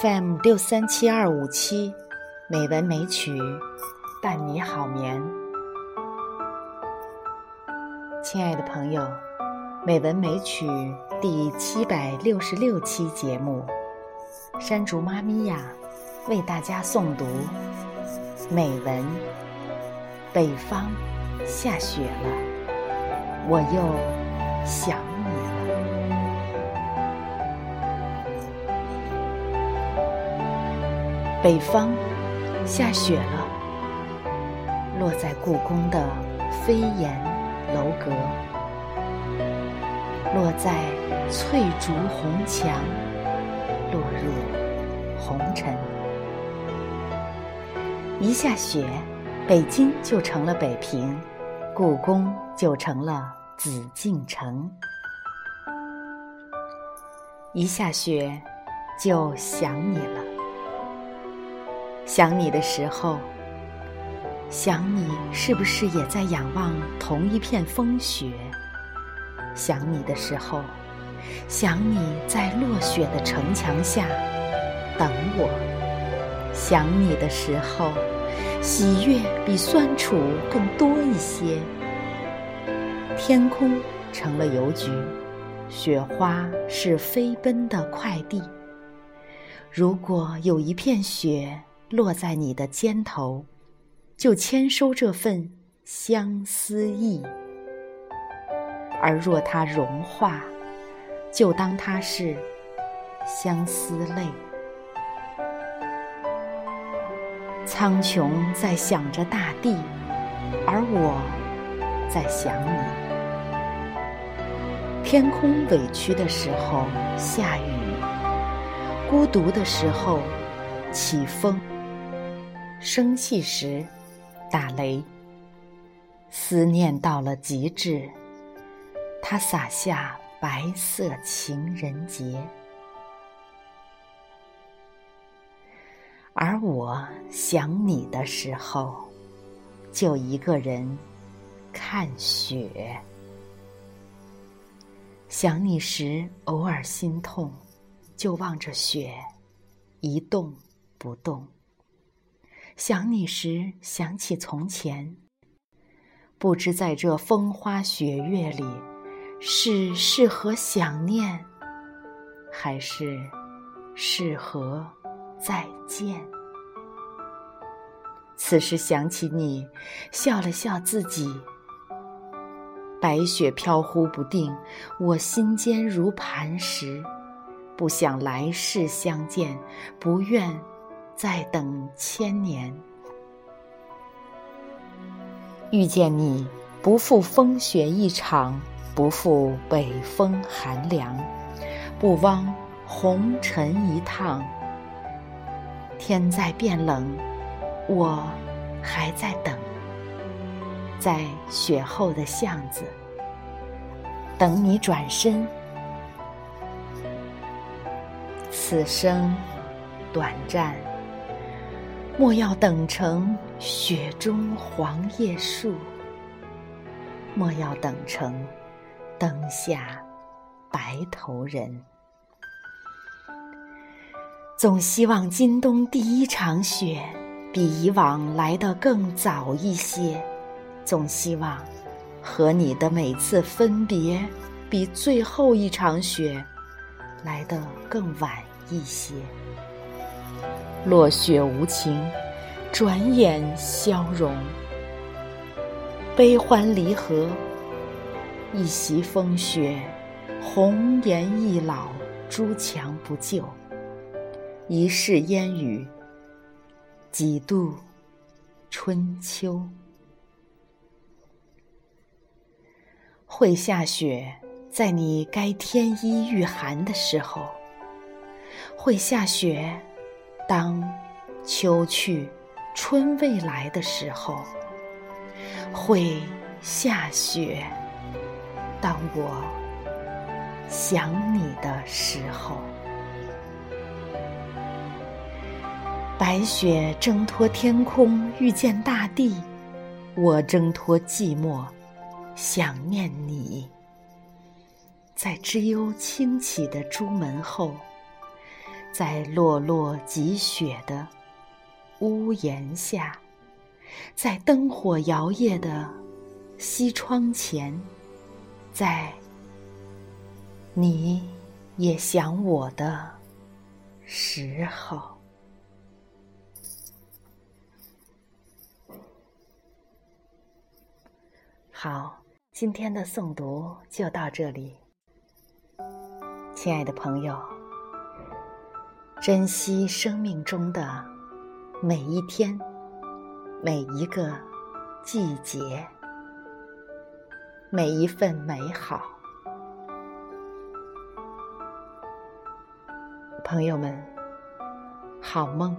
FM 六三七二五七，美文美曲，伴你好眠。亲爱的朋友，美文美曲第七百六十六期节目，山竹妈咪呀，为大家诵读美文。北方下雪了，我又想。北方下雪了，落在故宫的飞檐楼阁，落在翠竹红墙，落入红尘。一下雪，北京就成了北平，故宫就成了紫禁城。一下雪，就想你了。想你的时候，想你是不是也在仰望同一片风雪？想你的时候，想你在落雪的城墙下等我。想你的时候，喜悦比酸楚更多一些。天空成了邮局，雪花是飞奔的快递。如果有一片雪。落在你的肩头，就签收这份相思意；而若它融化，就当它是相思泪。苍穹在想着大地，而我在想你。天空委屈的时候下雨，孤独的时候起风。生气时打雷，思念到了极致，它洒下白色情人节。而我想你的时候，就一个人看雪。想你时偶尔心痛，就望着雪一动不动。想你时，想起从前。不知在这风花雪月里，是适合想念，还是适合再见？此时想起你，笑了笑自己。白雪飘忽不定，我心间如磐石，不想来世相见，不愿。再等千年，遇见你，不负风雪一场，不负北风寒凉，不枉红尘一趟。天在变冷，我还在等，在雪后的巷子等你转身。此生短暂。莫要等成雪中黄叶树，莫要等成灯下白头人。总希望今冬第一场雪比以往来得更早一些，总希望和你的每次分别比最后一场雪来得更晚一些。落雪无情，转眼消融。悲欢离合，一袭风雪，红颜易老，朱墙不旧。一世烟雨，几度春秋。会下雪，在你该添衣御寒的时候。会下雪。当秋去，春未来的时候，会下雪。当我想你的时候，白雪挣脱天空，遇见大地；我挣脱寂寞，想念你。在知幽清启的朱门后。在落落积雪的屋檐下，在灯火摇曳的西窗前，在你也想我的时候。好，今天的诵读就到这里，亲爱的朋友。珍惜生命中的每一天，每一个季节，每一份美好。朋友们，好梦。